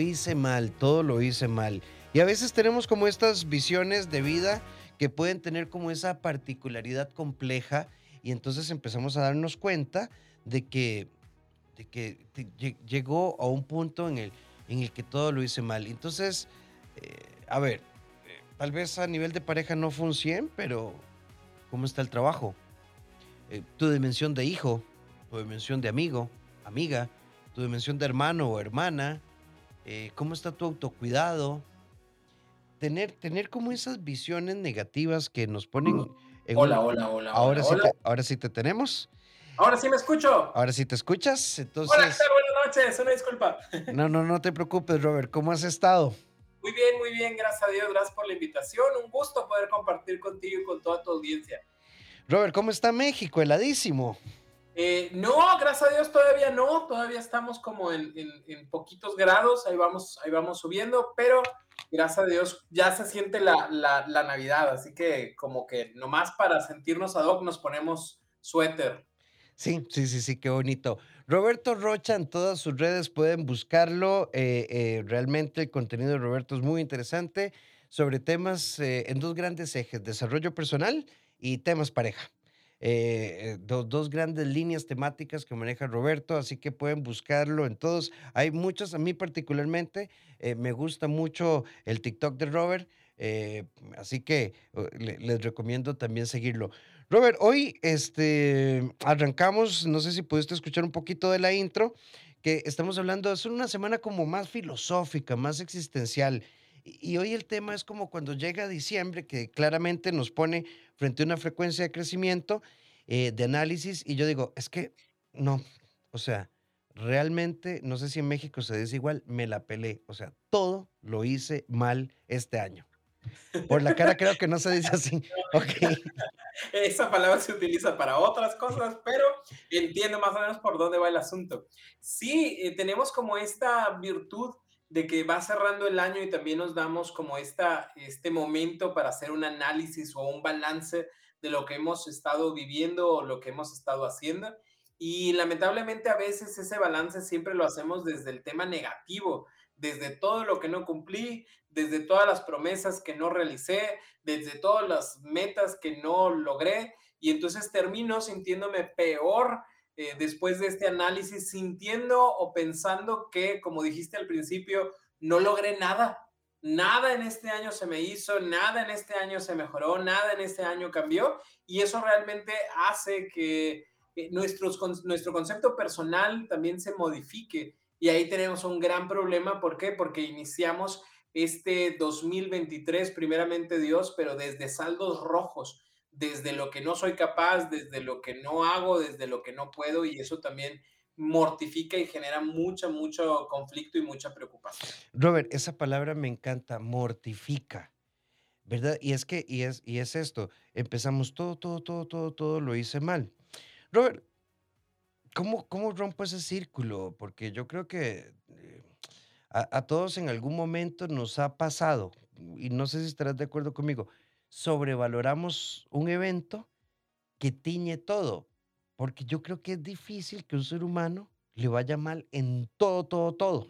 hice mal, todo lo hice mal. Y a veces tenemos como estas visiones de vida que pueden tener como esa particularidad compleja y entonces empezamos a darnos cuenta de que, de que llegó a un punto en el, en el que todo lo hice mal. Entonces, eh, a ver, eh, tal vez a nivel de pareja no fue un 100, pero ¿cómo está el trabajo? Eh, tu dimensión de hijo, tu dimensión de amigo, amiga, tu dimensión de hermano o hermana, cómo está tu autocuidado, tener, tener como esas visiones negativas que nos ponen en hola, hola, hola, ahora sí Te, ahora sí te tenemos. Ahora sí me escucho. Ahora sí te escuchas. Entonces... Hola, buenas noches, una disculpa. No, no, no te preocupes, Robert. ¿Cómo has estado? Muy bien, muy bien, gracias a Dios, gracias por la invitación. Un gusto poder compartir contigo y con toda tu audiencia. Robert, ¿cómo está México? Heladísimo. Eh, no, gracias a Dios todavía no, todavía estamos como en, en, poquitos grados, ahí vamos, ahí vamos subiendo, pero gracias a Dios ya se siente la, la, la Navidad, así que como que nomás para sentirnos ad hoc nos ponemos suéter. Sí, sí, sí, sí, qué bonito. Roberto Rocha en todas sus redes pueden buscarlo. Eh, eh, realmente el contenido de Roberto es muy interesante sobre temas en dos grandes ejes, desarrollo personal y temas pareja. Eh, dos grandes líneas temáticas que maneja Roberto, así que pueden buscarlo en todos. Hay muchos, a mí particularmente, eh, me gusta mucho el TikTok de Robert, eh, así que les recomiendo también seguirlo. Robert, hoy este, arrancamos, no sé si pudiste escuchar un poquito de la intro, que estamos hablando, es una semana como más filosófica, más existencial. Y hoy el tema es como cuando llega diciembre, que claramente nos pone frente a una frecuencia de crecimiento, eh, de análisis, y yo digo, es que no, o sea, realmente, no sé si en México se dice igual, me la pelé, o sea, todo lo hice mal este año. Por la cara creo que no se dice así. Okay. Esa palabra se utiliza para otras cosas, pero entiendo más o menos por dónde va el asunto. Sí, eh, tenemos como esta virtud de que va cerrando el año y también nos damos como esta, este momento para hacer un análisis o un balance de lo que hemos estado viviendo o lo que hemos estado haciendo. Y lamentablemente a veces ese balance siempre lo hacemos desde el tema negativo, desde todo lo que no cumplí, desde todas las promesas que no realicé, desde todas las metas que no logré. Y entonces termino sintiéndome peor eh, después de este análisis sintiendo o pensando que, como dijiste al principio, no logré nada. Nada en este año se me hizo, nada en este año se mejoró, nada en este año cambió y eso realmente hace que eh, nuestros, nuestro concepto personal también se modifique y ahí tenemos un gran problema. ¿Por qué? Porque iniciamos este 2023, primeramente Dios, pero desde saldos rojos desde lo que no soy capaz, desde lo que no hago, desde lo que no puedo y eso también mortifica y genera mucho, mucho conflicto y mucha preocupación. Robert, esa palabra me encanta, mortifica, ¿verdad? Y es que, y es, y es esto, empezamos todo, todo, todo, todo, todo lo hice mal. Robert, ¿cómo, cómo rompo ese círculo? Porque yo creo que eh, a, a todos en algún momento nos ha pasado, y no sé si estarás de acuerdo conmigo, sobrevaloramos un evento que tiñe todo, porque yo creo que es difícil que un ser humano le vaya mal en todo, todo, todo.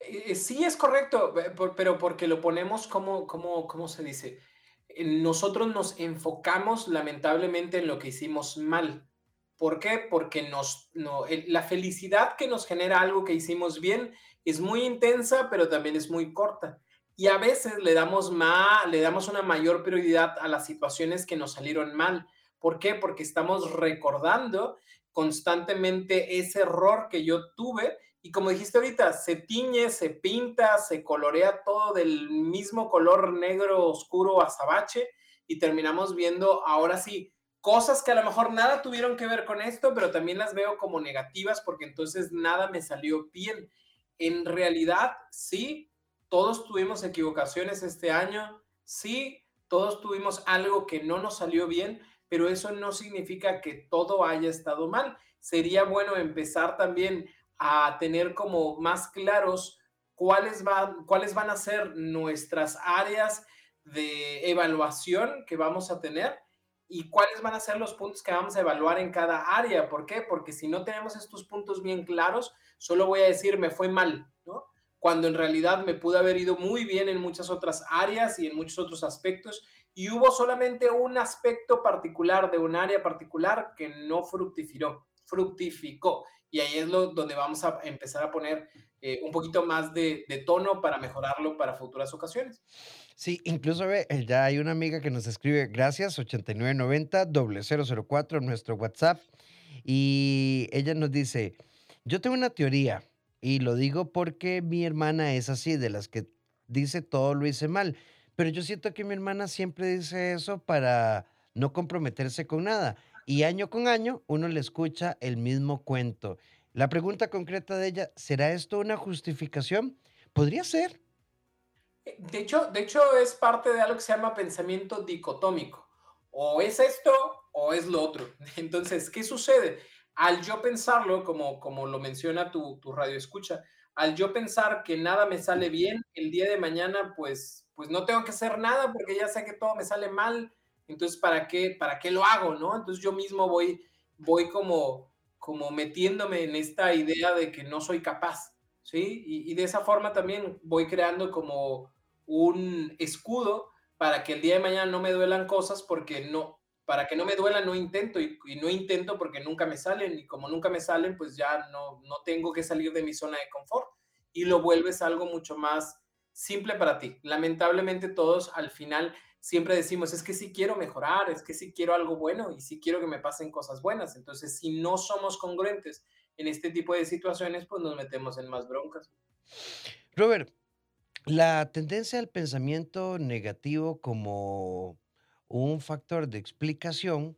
Eh, sí, es correcto, pero porque lo ponemos como, como, ¿cómo se dice? Nosotros nos enfocamos lamentablemente en lo que hicimos mal. ¿Por qué? Porque la felicidad que nos genera algo que hicimos bien es muy intensa, pero también es muy corta y a veces le damos, más, le damos una mayor prioridad a las situaciones que nos salieron mal. ¿Por qué? Porque estamos recordando constantemente ese error que yo tuve y como dijiste ahorita, se tiñe, se pinta, se colorea todo del mismo color negro oscuro azabache y terminamos viendo ahora sí cosas que a lo mejor nada tuvieron que ver con esto, pero también las veo como negativas porque entonces nada me salió bien. En realidad, sí, todos tuvimos equivocaciones este año, sí, todos tuvimos algo que no nos salió bien, pero eso no significa que todo haya estado mal. Sería bueno empezar también a tener como más claros cuáles, van, cuáles van a ser nuestras áreas de evaluación que vamos a tener y cuáles van a ser los puntos que vamos a evaluar en cada área. ¿Por qué? Porque si no tenemos estos puntos bien claros, solo voy a decir me fue mal, ¿no? Cuando en realidad me pudo haber ido muy bien en muchas otras áreas y en muchos otros aspectos, y hubo solamente un aspecto particular de un área particular que no fructificó, fructificó. Y ahí es lo, donde vamos a empezar a poner eh, un poquito más de, de, tono para mejorarlo para futuras ocasiones. Sí, incluso eh, ya hay una amiga que nos escribe, gracias, 8990 004 en nuestro WhatsApp. Y ella nos dice, yo tengo una teoría y lo digo porque mi hermana es así, de las que dice todo lo hice mal. Pero yo siento que mi hermana siempre dice eso para no comprometerse con nada. Y año con año uno le escucha el mismo cuento. La pregunta concreta de ella, ¿será esto una justificación? Podría ser. Eh, de hecho, de hecho, es parte de algo que se llama pensamiento dicotómico. O es esto o es lo otro. Entonces, ¿qué sucede? Al yo pensarlo, como, como lo menciona tu, tu radio escucha, al yo pensar que nada me sale bien, el día de mañana, pues, pues no tengo que hacer nada porque ya sé que todo me sale mal. Entonces, ¿para qué, para qué lo hago? ¿no? Entonces yo mismo voy, voy como, como metiéndome en esta idea de que no soy capaz, ¿sí? Y, de esa forma también voy creando como un escudo para que el día de mañana no me duelan cosas porque no, para que no me duela no intento y, no intento porque nunca me salen y como nunca me salen pues ya no, no tengo que salir de mi zona de confort y lo vuelves algo mucho más simple para ti. Lamentablemente todos al final siempre decimos, es que sí quiero mejorar, es que sí quiero algo bueno y sí quiero que me pasen cosas buenas. Entonces, si no somos congruentes en este tipo de situaciones, pues nos metemos en más broncas. Robert, la tendencia al pensamiento negativo como un factor de explicación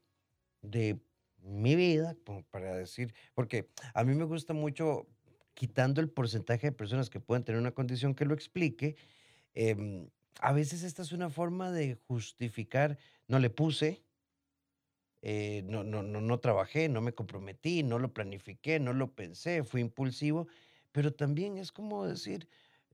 de mi vida, para decir, porque a mí me gusta mucho, quitando el porcentaje de personas que pueden tener una condición que lo explique, eh, a veces esta es una forma de justificar, no le puse, eh, no, no, no, no trabajé, no me comprometí, no lo planifiqué, no lo pensé, fui impulsivo, pero también es como decir,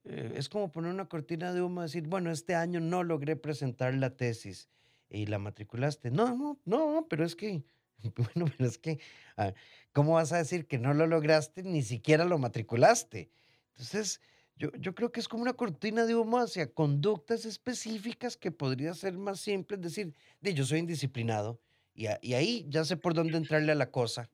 eh, es como poner una cortina de humo, decir, bueno, este año no logré presentar la tesis y la matriculaste. No, no, no, pero es que, bueno, pero es que, ah, ¿cómo vas a decir que no lo lograste? Ni siquiera lo matriculaste. Entonces, yo, yo creo que es como una cortina de humo hacia conductas específicas que podría ser más simple, es decir, de yo soy indisciplinado y, ahí ya sé por dónde entrarle a la cosa.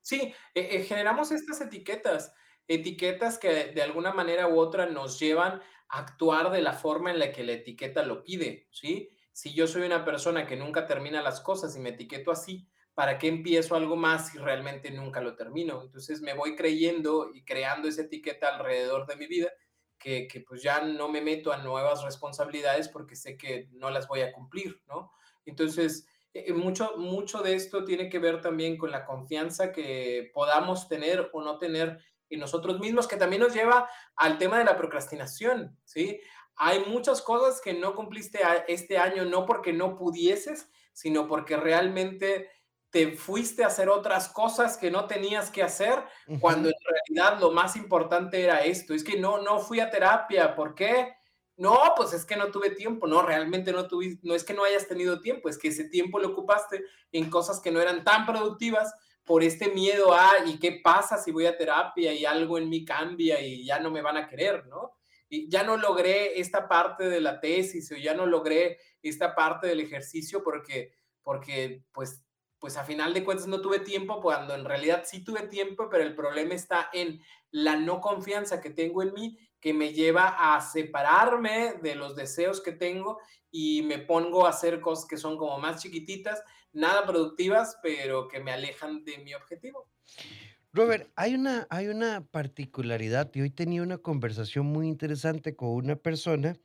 Sí, eh, eh, generamos estas etiquetas, etiquetas que de alguna manera u otra nos llevan a actuar de la forma en la que la etiqueta lo pide, ¿sí? Si yo soy una persona que nunca termina las cosas y me etiqueto así, ¿para qué empiezo algo más si realmente nunca lo termino? Entonces me voy creyendo y creando esa etiqueta alrededor de mi vida que, que, pues ya no me meto a nuevas responsabilidades porque sé que no las voy a cumplir, ¿no? Entonces, eh, mucho, mucho de esto tiene que ver también con la confianza que podamos tener o no tener en nosotros mismos, que también nos lleva al tema de la procrastinación, ¿sí? Hay muchas cosas que no cumpliste este año, no porque no pudieses, sino porque realmente te fuiste a hacer otras cosas que no tenías que hacer, cuando en realidad lo más importante era esto. Es que no, no fui a terapia. ¿Por qué? No, pues es que no tuve tiempo. No, realmente no tuve, no es que no hayas tenido tiempo, es que ese tiempo lo ocupaste en cosas que no eran tan productivas por este miedo a, ¿y qué pasa si voy a terapia y algo en mí cambia y ya no me van a querer, ¿no? Ya no logré esta parte de la tesis o ya no logré esta parte del ejercicio porque, porque pues pues a final de cuentas no tuve tiempo, cuando en realidad sí tuve tiempo, pero el problema está en la no confianza que tengo en mí, que me lleva a separarme de los deseos que tengo y me pongo a hacer cosas que son como más chiquititas, nada productivas, pero que me alejan de mi objetivo. Robert, hay una, hay una particularidad y hoy tenía una conversación muy interesante con una persona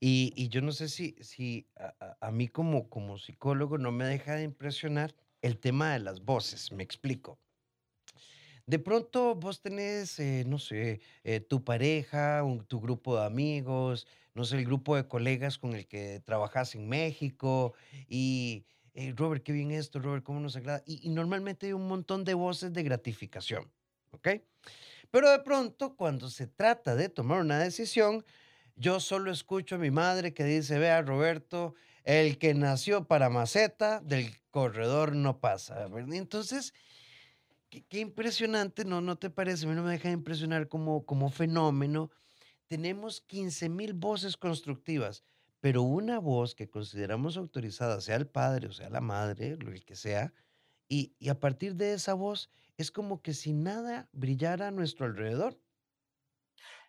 y, y yo no sé si, si a, a- mí como, como psicólogo no me deja de impresionar el tema de las voces, me explico. De pronto vos tenés, eh, no sé, eh, tu pareja, un- tu grupo de amigos, no sé, el grupo de colegas con el que trabajas en México y, eh, Robert, qué bien esto, Robert, cómo nos agrada. Y, normalmente hay un montón de voces de gratificación, ¿ok? Pero de pronto, cuando se trata de tomar una decisión, yo solo escucho a mi madre que dice, vea, Roberto, el que nació para maceta, del corredor no pasa. Entonces, qué, qué impresionante, ¿no? ¿No te parece? A mí no me deja de impresionar como, como fenómeno. Tenemos 15 mil voces constructivas, pero una voz que consideramos autorizada, sea el padre o sea la madre, lo que sea, y, y a partir de esa voz es como que si nada brillara a nuestro alrededor.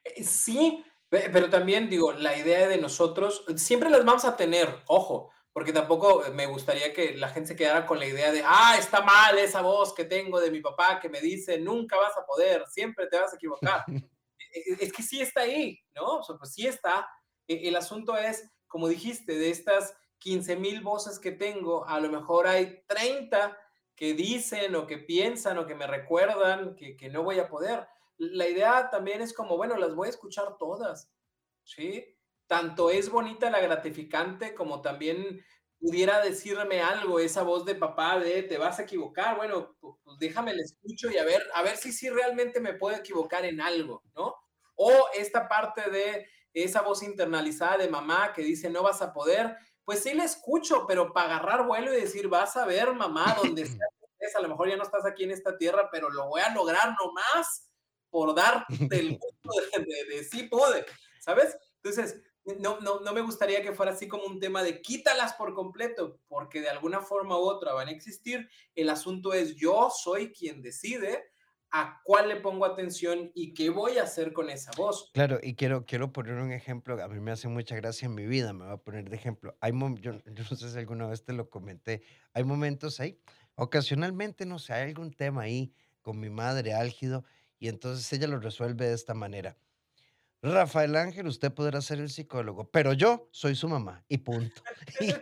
Eh, sí, pe pero también digo, la idea de nosotros siempre las vamos a tener, ojo, porque tampoco me gustaría que la gente se quedara con la idea de, ah, está mal esa voz que tengo de mi papá que me dice, nunca vas a poder, siempre te vas a equivocar. E e es que sí está ahí, ¿no? O sea, pues sí está. E el asunto es, como dijiste, de estas 15,000 voces que tengo, a lo mejor hay 30 que dicen o que piensan o que me recuerdan que no voy a poder. La idea también es como, bueno, las voy a escuchar todas, ¿sí? Tanto es bonita la gratificante como también pudiera decirme algo esa voz de papá de: "Te vas a equivocar". Bueno, pu pues déjame la escucho y a ver a ver si sí realmente me puedo equivocar en algo, ¿no? O esta parte de esa voz internalizada de mamá que dice: "No vas a poder", pues sí la escucho, pero para agarrar vuelo y decir: "Vas a ver, mamá, donde sea a lo mejor ya no estás aquí en esta tierra, pero lo voy a lograr nomás por darte el gusto de de de sí pude", ¿sabes? Entonces, no no no me gustaría que fuera así como un tema de quítalas por completo, porque de alguna forma u otra van a existir. El asunto es, yo soy quien decide a cuál le pongo atención y qué voy a hacer con esa voz. Claro, y quiero quiero poner un ejemplo, a mí me hace mucha gracia en mi vida, me voy a poner de ejemplo. Hay yo yo no sé si alguna vez te lo comenté, hay momentos ahí, ocasionalmente, no sé, hay algún tema ahí con mi madre álgido, y entonces ella lo resuelve de esta manera: "Rafael Ángel, usted podrá ser el psicólogo, pero yo soy su mamá, y punto". Y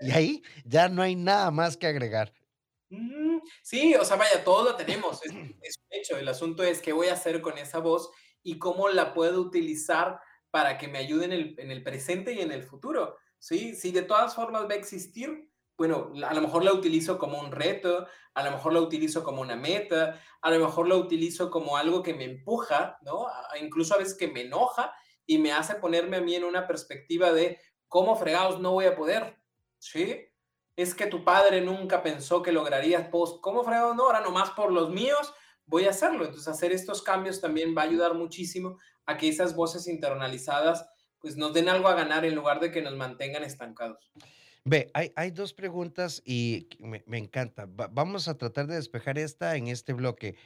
y ahí ya no hay nada más que agregar. Mm, sí, o sea, vaya, todos lo tenemos, es es un hecho. El asunto es qué voy a hacer con esa voz y cómo la puedo utilizar para que me ayude en el en el presente y en el futuro, ¿sí? Si de todas formas va a existir, bueno, la a lo mejor la utilizo como un reto, a lo mejor la utilizo como una meta, a lo mejor la utilizo como algo que me empuja, ¿no? A incluso a veces que me enoja y me hace ponerme a mí en una perspectiva de, ¿cómo fregados no voy a poder? ¿Sí? Es que tu padre nunca pensó que lograrías, pues, ¿cómo fregados no? Ahora nomás por los míos voy a hacerlo. Entonces, hacer estos cambios también va a ayudar muchísimo a que esas voces internalizadas, pues, nos den algo a ganar en lugar de que nos mantengan estancados. Ve, hay hay 2 preguntas y me me encanta. Va vamos a tratar de despejar esta en este bloque.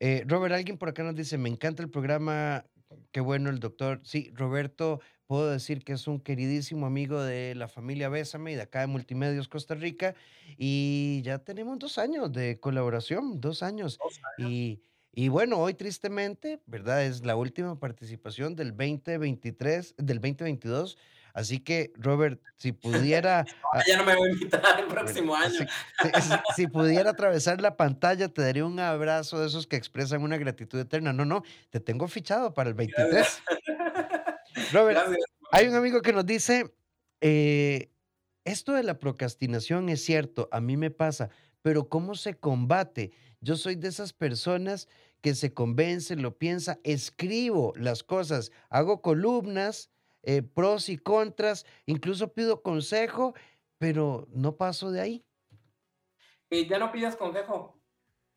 Eh, Robert, alguien por acá nos dice: "Me encanta el programa, qué bueno el doctor". Sí, Roberto, puedo decir que es un queridísimo amigo de la familia Bésame y de acá de Multimedios Costa Rica, y ya tenemos 2 años de colaboración, 2 años. 2 años. Y y bueno, hoy tristemente, ¿verdad? Es la última participación del 2023 del 2022. Así que, Robert, si pudiera, ya no me va a invitar el Bueno, próximo año. si si si pudiera atravesar la pantalla, te daría un abrazo de esos que expresan una gratitud eterna. No, no, te tengo fichado para el Gracias. 23. Robert, Gracias. hay un amigo que nos dice, eh: "Esto de la procrastinación es cierto, a mí me pasa, pero ¿cómo se combate? Yo soy de esas personas que se convence, lo piensa, escribo las cosas, hago columnas, eh, pros y contras, incluso pido consejo, pero no paso de ahí". Y ya no pidas consejo,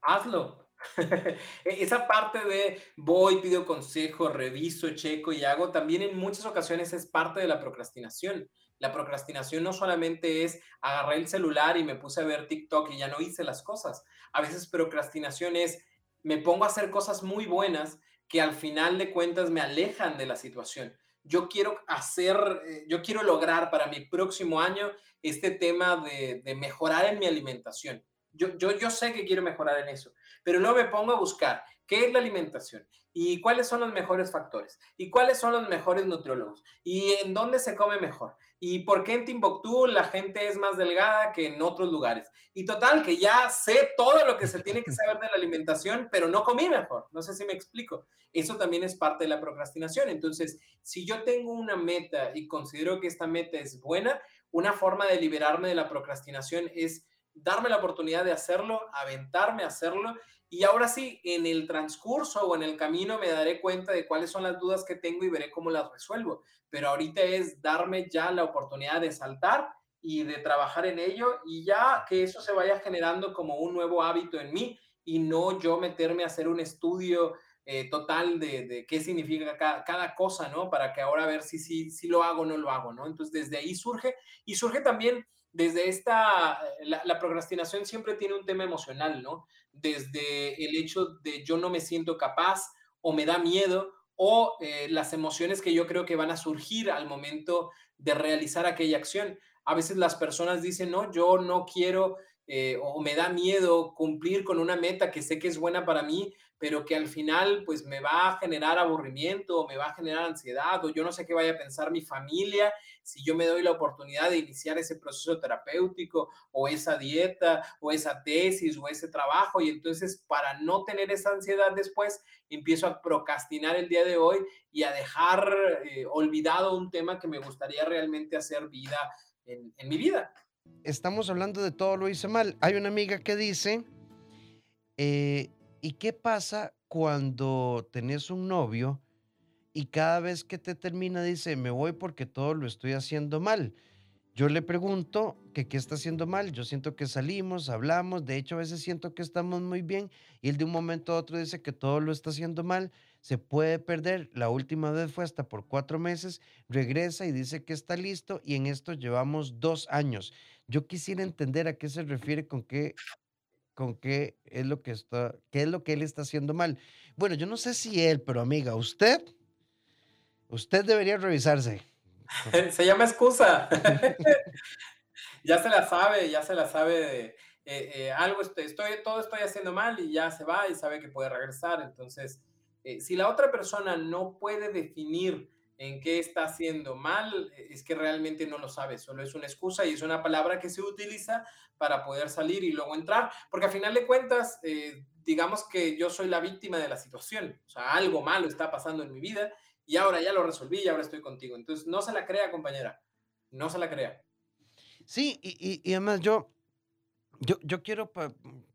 hazlo. E esa parte de voy, pido consejo, reviso, checo y hago, también en muchas ocasiones es parte de la procrastinación. La procrastinación no solamente es agarré el celular y me puse a ver TikTok y ya no hice las cosas. A veces procrastinación es me pongo a hacer cosas muy buenas que al final de cuentas me alejan de la situación. Yo quiero hacer, eh, yo quiero lograr para mi próximo año este tema de de mejorar en mi alimentación. Yo yo yo sé que quiero mejorar en eso, pero luego me pongo a buscar, ¿qué es la alimentación? ¿Y cuáles son los mejores factores? ¿Y cuáles son los mejores nutriólogos? ¿Y en dónde se come mejor? ¿Y por qué en Timbuktu la gente es más delgada que en otros lugares? Y total, que ya sé todo lo que se tiene que saber de la alimentación, pero no comí mejor. No sé si me explico. Eso también es parte de la procrastinación. Entonces, si yo tengo una meta y considero que esta meta es buena, una forma de liberarme de la procrastinación es darme la oportunidad de hacerlo, aventarme a hacerlo, y ahora sí, en el transcurso o en el camino me daré cuenta de cuáles son las dudas que tengo y veré cómo las resuelvo. Pero ahorita es darme ya la oportunidad de saltar y de trabajar en ello y ya que eso se vaya generando como un nuevo hábito en mí y no yo meterme a hacer un estudio eh, total de, qué significa cada, cosa, ¿no? Para que ahora a ver si, si, si lo hago o no lo hago, ¿no? Entonces, desde ahí surge y surge también desde esta, la, procrastinación siempre tiene un tema emocional, ¿no? Desde el hecho de yo no me siento capaz o me da miedo o eh, las emociones que yo creo que van a surgir al momento de realizar aquella acción. A veces las personas dicen, no, yo no quiero eh, o me da miedo cumplir con una meta que sé que es buena para mí, pero que al final pues me va a generar aburrimiento o me va a generar ansiedad o yo no sé qué vaya a pensar mi familia si yo me doy la oportunidad de iniciar ese proceso terapéutico o esa dieta o esa tesis o ese trabajo y entonces para no tener esa ansiedad después empiezo a procrastinar el día de hoy y a dejar eh, olvidado un tema que me gustaría realmente hacer vida en, en mi vida. Estamos hablando de todo lo hice mal. Hay una amiga que dice, eh, ¿Y qué pasa cuando tenés un novio y cada vez que te termina dice, me voy porque todo lo estoy haciendo mal? Yo le pregunto que qué está haciendo mal. Yo siento que salimos, hablamos, de hecho a veces siento que estamos muy bien y él de un momento a otro dice que todo lo está haciendo mal. Se puede perder. La última vez fue hasta por cuatro meses. Regresa y dice que está listo y en esto llevamos dos años. Yo quisiera entender a qué se refiere con qué con qué es lo que está, qué es lo que él está haciendo mal. Bueno, yo no sé si él, pero amiga, usted, usted debería revisarse. se llama excusa. ya se la sabe, ya se la sabe. Eh, eh, algo estoy, estoy, todo estoy haciendo mal y ya se va y sabe que puede regresar. Entonces, eh, si la otra persona no puede definir en qué está haciendo mal, es que realmente no lo sabe, solo es una excusa y es una palabra que se utiliza para poder salir y luego entrar, porque a final de cuentas, eh, digamos que yo soy la víctima de la situación, o sea, algo malo está pasando en mi vida y ahora ya lo resolví y ahora estoy contigo. Entonces, no se la crea, compañera, no se la crea. Sí, y, y, además yo, yo, yo quiero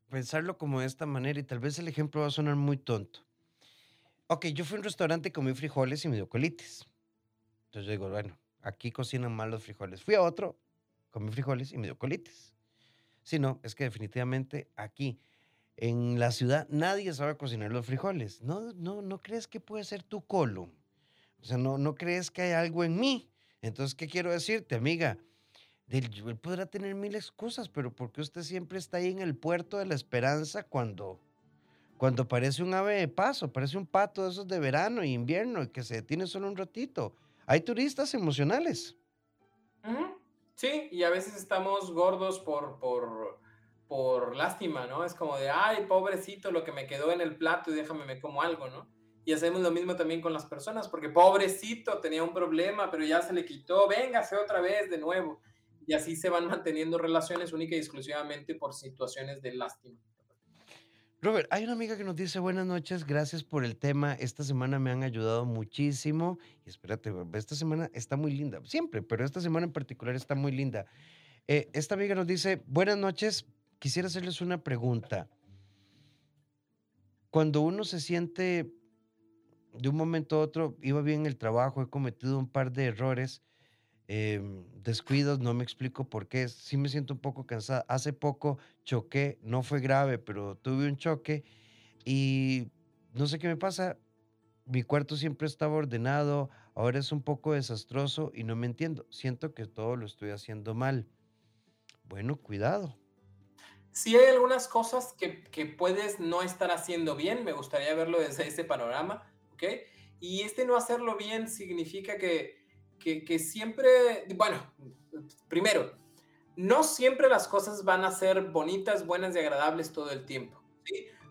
pensarlo como de esta manera y tal vez el ejemplo va a sonar muy tonto. Ok, yo fui a un restaurante y comí frijoles y me dio colitis. Entonces yo digo, bueno, aquí cocinan mal los frijoles. Fui a otro, comí frijoles y me dio colitis. Si no, es que definitivamente aquí, en la ciudad, nadie sabe cocinar los frijoles. No, no, no crees que puede ser tu colon. O sea, no, no crees que hay algo en mí. Entonces, ¿qué quiero decirte, amiga? Él podrá tener mil excusas, pero ¿por qué usted siempre está ahí en el puerto de la esperanza cuando, cuando parece un ave de paso, parece un pato de esos de verano y invierno que se detiene solo un ratito? Hay turistas emocionales. Sí, y a veces estamos gordos por, por, por lástima, ¿no? Es como de, ay, pobrecito, lo que me quedó en el plato y déjame me como algo, ¿no? Y hacemos lo mismo también con las personas, porque pobrecito tenía un problema, pero ya se le quitó, véngase otra vez de nuevo. Y así se van manteniendo relaciones única y exclusivamente por situaciones de lástima. Robert, hay una amiga que nos dice buenas noches, gracias por el tema. Esta semana me han ayudado muchísimo. Y espérate, esta semana está muy linda, siempre, pero esta semana en particular está muy linda. Eh, esta amiga nos dice, buenas noches, quisiera hacerles una pregunta. Cuando uno se siente de un momento a otro, iba bien el trabajo, he cometido un par de errores, Em, descuidos, no me explico por qué, sí me siento un poco cansada. Hace poco choqué, no fue grave, pero tuve un choque y no sé qué me pasa. Mi cuarto siempre estaba ordenado, ahora es un poco desastroso y no me entiendo. Siento que todo lo estoy haciendo mal. Bueno, cuidado. Sí hay algunas cosas que, que puedes no estar haciendo bien, me gustaría verlo desde ese panorama, ¿ok? Y este no hacerlo bien significa que, que, siempre, bueno, primero, no siempre las cosas van a ser bonitas, buenas y agradables todo el tiempo.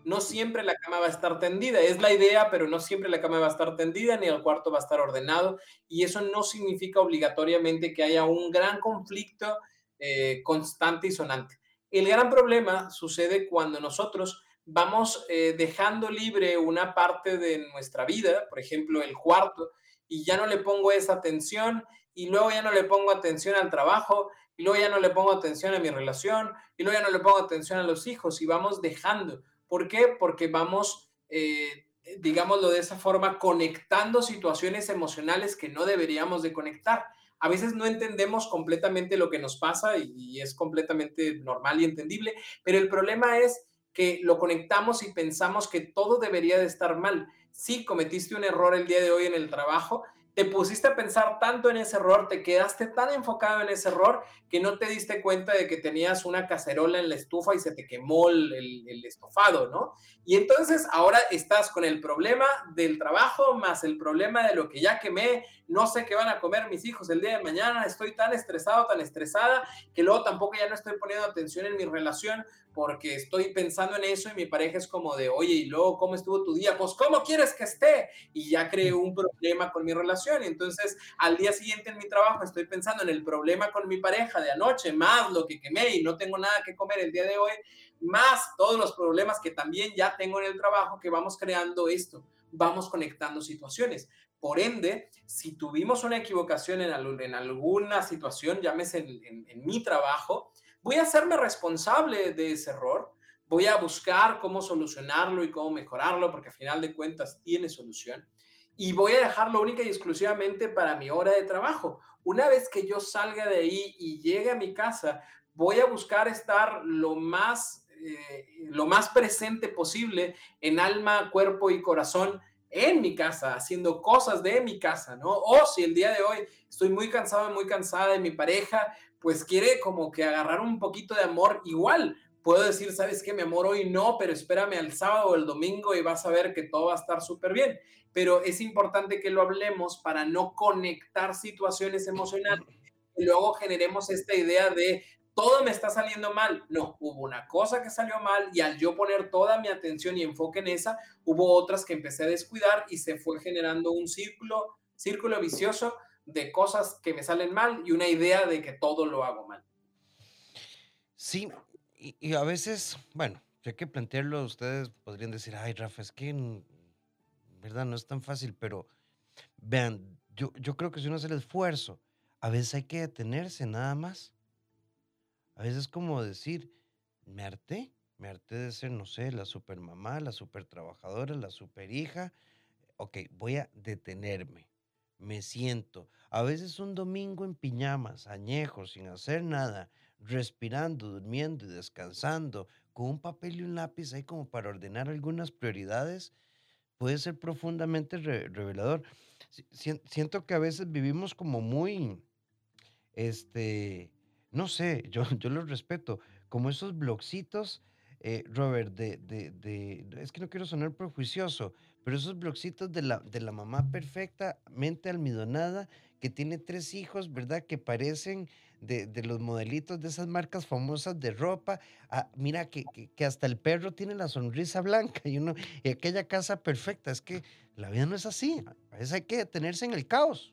No siempre la cama va a estar tendida, es la idea, pero no siempre la cama va a estar tendida ni el cuarto va a estar ordenado y eso no significa obligatoriamente que haya un gran conflicto eh, constante y sonante. El gran problema sucede cuando nosotros vamos eh, dejando libre una parte de nuestra vida, por ejemplo, el cuarto, y ya no le pongo esa atención y luego ya no le pongo atención al trabajo y luego ya no le pongo atención a mi relación y luego ya no le pongo atención a los hijos y vamos dejando. ¿Por qué? Porque vamos, eh, digámoslo de esa forma, conectando situaciones emocionales que no deberíamos de conectar. A veces no entendemos completamente lo que nos pasa y, y es completamente normal y entendible, pero el problema es que lo conectamos y pensamos que todo debería de estar mal. Sí, cometiste un error el día de hoy en el trabajo, te pusiste a pensar tanto en ese error, te quedaste tan enfocado en ese error que no te diste cuenta de que tenías una cacerola en la estufa y se te quemó el, el, estofado, ¿no? Y entonces ahora estás con el problema del trabajo más el problema de lo que ya quemé, no sé qué van a comer mis hijos el día de mañana, estoy tan estresado, tan estresada, que luego tampoco ya no estoy poniendo atención en mi relación porque estoy pensando en eso y mi pareja es como de, oye, y luego, ¿cómo estuvo tu día? Pues, ¿cómo quieres que esté? Y ya creo un problema con mi relación. Entonces, al día siguiente en mi trabajo estoy pensando en el problema con mi pareja de anoche, más lo que quemé y no tengo nada que comer el día de hoy, más todos los problemas que también ya tengo en el trabajo que vamos creando esto, vamos conectando situaciones. Por ende, si tuvimos una equivocación en, en alguna situación, llámese en, en mi trabajo, voy a hacerme responsable de ese error, voy a buscar cómo solucionarlo y cómo mejorarlo, porque al final de cuentas tiene solución. Y voy a dejarlo única y exclusivamente para mi hora de trabajo. Una vez que yo salga de ahí y llegue a mi casa, voy a buscar estar lo más, eh, lo más presente posible en alma, cuerpo y corazón en mi casa, haciendo cosas de mi casa, ¿no? O si el día de hoy estoy muy cansado, muy cansada de mi pareja, pues quiere como que agarrar un poquito de amor igual. Puedo decir, ¿sabes qué? Mi amor hoy no, pero espérame al sábado o el domingo y vas a ver que todo va a estar súper bien. Pero es importante que lo hablemos para no conectar situaciones emocionales y luego generemos esta idea de todo me está saliendo mal. No, hubo una cosa que salió mal y al yo poner toda mi atención y enfoque en esa, hubo otras que empecé a descuidar y se fue generando un círculo, círculo vicioso de cosas que me salen mal y una idea de que todo lo hago mal. Sí, y, a veces, bueno, hay que plantearlo, ustedes podrían decir, ay, Rafa, es que, verdad, no es tan fácil, pero vean, yo, yo creo que si uno hace el esfuerzo, a veces hay que detenerse nada más. A veces es como decir, me harté, me harté de ser, no sé, la super mamá, la super trabajadora, la super hija. Ok, voy a detenerme me siento. A veces un domingo en pijamas, añejo, sin hacer nada, respirando, durmiendo y descansando, con un papel y un lápiz ahí como para ordenar algunas prioridades, puede ser profundamente revelador. siento que a veces vivimos como muy, este, no sé, yo, yo lo respeto, como esos blogcitos eh, Robert, de, de, de, es que no quiero sonar prejuicioso, pero esos blogcitos de la, de la mamá perfectamente almidonada, que tiene tres hijos, ¿verdad? Que parecen de, de los modelitos de esas marcas famosas de ropa. Ah, mira, que, que, hasta el perro tiene la sonrisa blanca y, uno, y aquella casa perfecta. Es que la vida no es así. A veces hay que detenerse en el caos.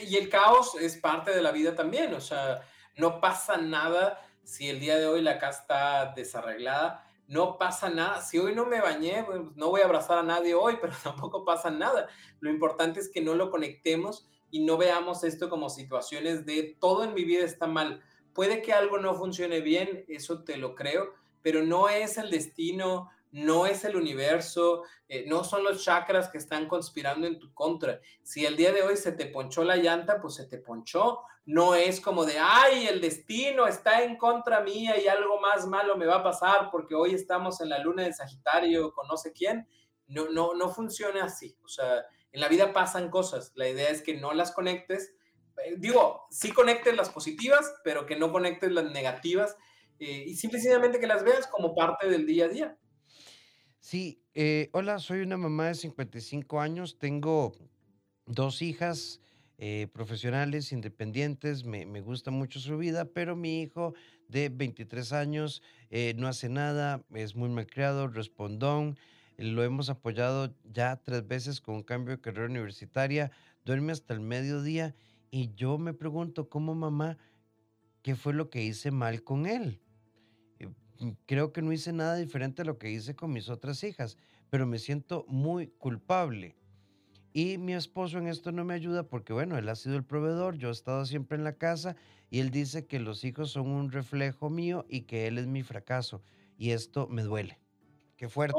Y el caos es parte de la vida también. O sea, no pasa nada si el día de hoy la casa está desarreglada, no pasa nada. Si hoy no me bañé, no voy a abrazar a nadie hoy, pero tampoco pasa nada. Lo importante es que no lo conectemos y no veamos esto como situaciones de todo en mi vida está mal. Puede que algo no funcione bien, eso te lo creo, pero no es el destino, no es el universo, eh, no son los chakras que están conspirando en tu contra. Si el día de hoy se te ponchó la llanta, pues se te ponchó. No es como de, ay, el destino está en contra mía y algo más malo me va a pasar porque hoy estamos en la luna de Sagitario con no quién. No, no, no funciona así. O sea, en la vida pasan cosas. La idea es que no las conectes. Eh, digo, sí conectes las positivas, pero que no conectes las negativas. Eh, y simplemente que las veas como parte del día a día. Sí, eh, hola, soy una mamá de 55 años, tengo dos hijas eh, profesionales, independientes, me, gusta mucho su vida, pero mi hijo de 23 años eh, no hace nada, es muy malcriado, respondón, lo hemos apoyado ya tres veces con un cambio de carrera universitaria, duerme hasta el mediodía y yo me pregunto como mamá, ¿qué fue lo que hice mal con él? Mm, creo que no hice nada diferente a lo que hice con mis otras hijas, pero me siento muy culpable. Y mi esposo en esto no me ayuda porque, bueno, él ha sido el proveedor, yo he estado siempre en la casa y él dice que los hijos son un reflejo mío y que él es mi fracaso. Y esto me duele. Qué fuerte.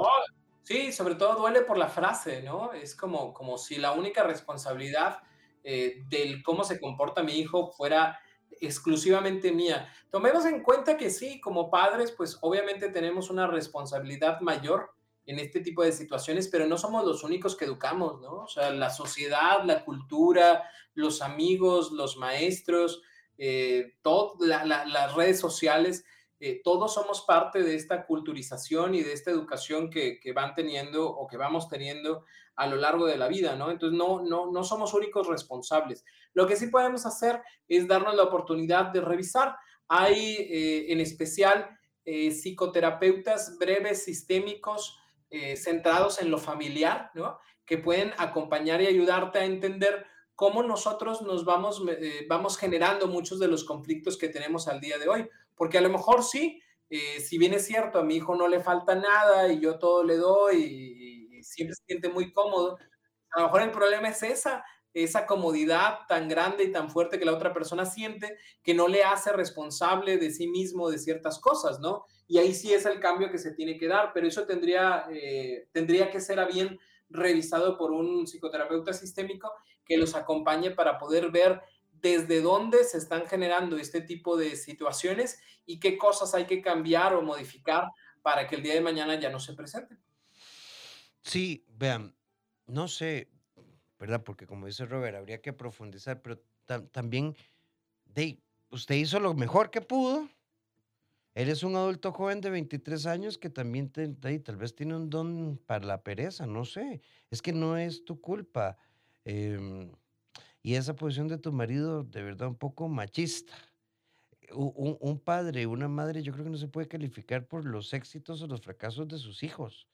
Sí, sobre todo duele por la frase, ¿no? Es como, como si la única responsabilidad eh, del cómo se comporta mi hijo fuera exclusivamente mía. Tomemos en cuenta que sí, como padres, pues obviamente tenemos una responsabilidad mayor en este tipo de situaciones, pero no somos los únicos que educamos, ¿no? O sea, la sociedad, la cultura, los amigos, los maestros, eh, las redes sociales, eh, todos somos parte de esta culturización y de esta educación que, que, van teniendo o que vamos teniendo a lo largo de la vida, ¿no? Entonces, no, no, no somos únicos responsables. Lo que sí podemos hacer es darnos la oportunidad de revisar. Hay, eh, en especial, psicoterapeutas breves sistémicos centrados en lo familiar, ¿no? Que pueden acompañar y ayudarte a entender cómo nosotros nos vamos, eh, vamos generando muchos de los conflictos que tenemos al día de hoy. Porque a lo mejor sí, eh, si bien es cierto, a mi hijo no le falta nada y yo todo le doy y, siempre se siente muy cómodo, a lo mejor el problema es esa, esa comodidad tan grande y tan fuerte que la otra persona siente que no le hace responsable de sí mismo de ciertas cosas, ¿no? Y ahí sí es el cambio que se tiene que dar, pero eso tendría, eh, tendría que ser a bien revisado por un psicoterapeuta sistémico que los acompañe para poder ver desde dónde se están generando este tipo de situaciones y qué cosas hay que cambiar o modificar para que el día de mañana ya no se presenten. Sí, vean, no sé, ¿verdad? Porque como dice Robert, habría que profundizar, pero también de, usted hizo lo mejor que pudo Eres un adulto joven de 23 años que también te, tal vez tiene un don para la pereza, no sé. Es que no es tu culpa. Em, y esa posición de tu marido, de verdad, un poco machista. Un, un padre, una madre, yo creo que no se puede calificar por los éxitos o los fracasos de sus hijos.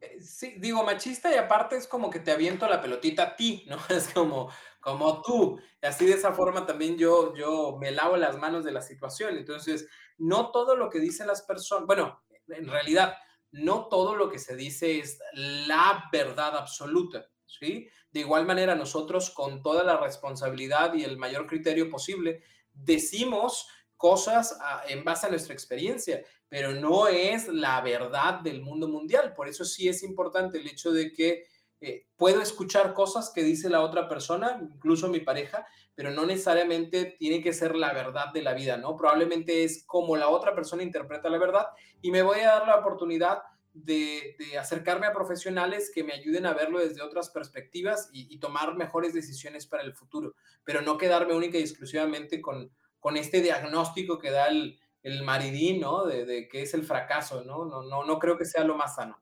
Eh, sí, digo machista y aparte es como que te aviento la pelotita a ti, ¿no? Es como, como tú. Así de esa forma también yo, yo me lavo las manos de la situación. Entonces, no todo lo que dicen las personas, bueno, en realidad, no todo lo que se dice es la verdad absoluta, ¿sí? De igual manera, nosotros con toda la responsabilidad y el mayor criterio posible, decimos cosas en base a nuestra experiencia pero no es la verdad del mundo mundial. Por eso sí es importante el hecho de que eh, puedo escuchar cosas que dice la otra persona, incluso mi pareja, pero no necesariamente tiene que ser la verdad de la vida, ¿no? Probablemente es como la otra persona interpreta la verdad y me voy a dar la oportunidad de, acercarme a profesionales que me ayuden a verlo desde otras perspectivas y, tomar mejores decisiones para el futuro, pero no quedarme única y exclusivamente con, con este diagnóstico que da el, el maridín, ¿no? De, de que es el fracaso, ¿no? ¿no? No, no creo que sea lo más sano.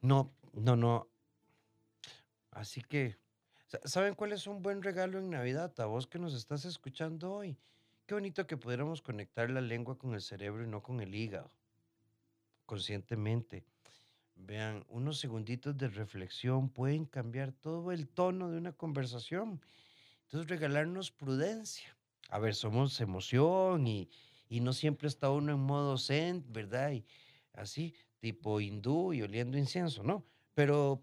No, no, no. Así que, ¿saben cuál es un buen regalo en Navidad? A vos que nos estás escuchando hoy. Qué bonito que pudiéramos conectar la lengua con el cerebro y no con el hígado, conscientemente. Vean, unos segunditos de reflexión pueden cambiar todo el tono de una conversación. Entonces, regalarnos prudencia. A ver, somos emoción y, y no siempre está uno en modo zen, ¿verdad? Y así, tipo hindú y oliendo incienso, ¿no? Pero,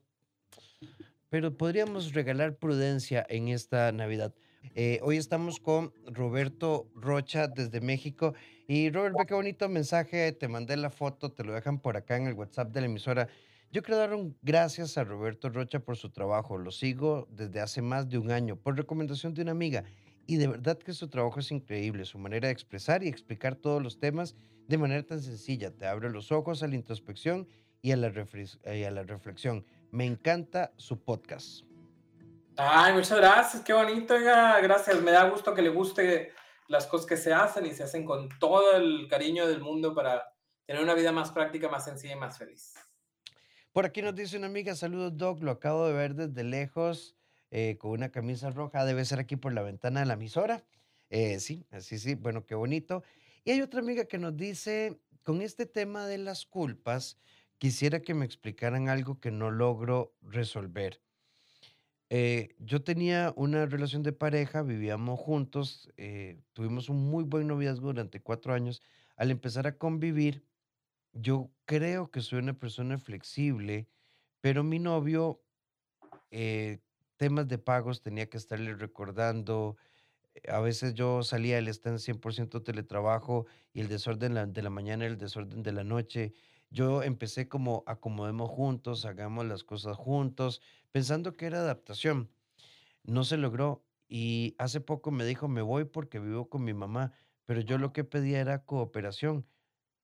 pero podríamos regalar prudencia en esta Navidad. Eh, hoy estamos con Roberto Rocha desde México. Y Robert, ve qué bonito mensaje, te mandé la foto, te lo dejan por acá en el WhatsApp de la emisora. Yo quiero dar un gracias a Roberto Rocha por su trabajo. Lo sigo desde hace más de un año por recomendación de una amiga. Y de verdad que su trabajo es increíble, su manera de expresar y explicar todos los temas de manera tan sencilla. Te abre los ojos a la introspección y a la, a la reflexión. Me encanta su podcast. Ay, muchas gracias, qué bonito, gracias. Me da gusto que le guste las cosas que se hacen y se hacen con todo el cariño del mundo para tener una vida más práctica, más sencilla y más feliz. Por aquí nos dice una amiga, saludos Doc, lo acabo de ver desde lejos. Eh, con una camisa roja, debe ser aquí por la ventana de la emisora. Eh, sí, sí, sí, bueno, qué bonito. Y hay otra amiga que nos dice, con este tema de las culpas, quisiera que me explicaran algo que no logro resolver. Eh, yo tenía una relación de pareja, vivíamos juntos, tuvimos un muy buen noviazgo durante cuatro años. Al empezar a convivir, yo creo que soy una persona flexible, pero mi novio temas de pagos tenía que estarle recordando. eh, A veces yo salía, él está en 100% teletrabajo y el desorden de la mañana, el desorden de la noche. Yo empecé como acomodemos juntos, hagamos las cosas juntos, pensando que era adaptación. No se logró Y hace poco me dijo: "Me voy porque vivo con mi mamá", pero yo lo que pedía era cooperación.